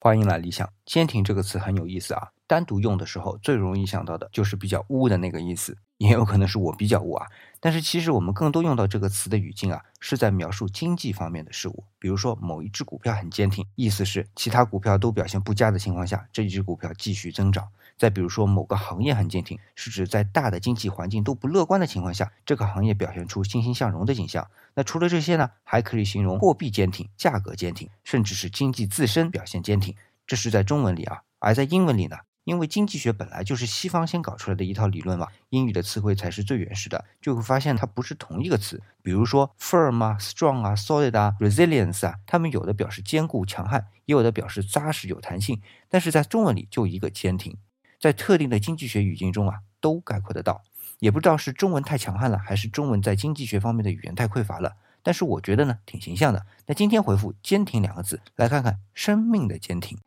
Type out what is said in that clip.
欢迎来理想。坚挺这个词很有意思啊，单独用的时候最容易想到的就是比较污的那个意思，也有可能是我比较污啊。但是其实我们更多用到这个词的语境啊，是在描述经济方面的事物。比如说某一只股票很坚挺，意思是其他股票都表现不佳的情况下，这只股票继续增长。再比如说某个行业很坚挺，是指在大的经济环境都不乐观的情况下，这个行业表现出欣欣向荣的景象。那除了这些呢，还可以形容货币坚挺、价格坚挺，甚至是经济自身表现坚挺。这是在中文里啊，而在英文里呢，因为经济学本来就是西方先搞出来的一套理论嘛，英语的词汇才是最原始的，就会发现它不是同一个词。比如说 firm 啊、strong 啊、solid 啊、resilience 啊，它们有的表示坚固强悍，也有的表示扎实有弹性，但是在中文里就一个坚挺。在特定的经济学语境中啊，都概括得到。也不知道是中文太强悍了，还是中文在经济学方面的语言太匮乏了。但是我觉得呢，挺形象的。那今天回复“坚挺”两个字，来看看生命的坚挺。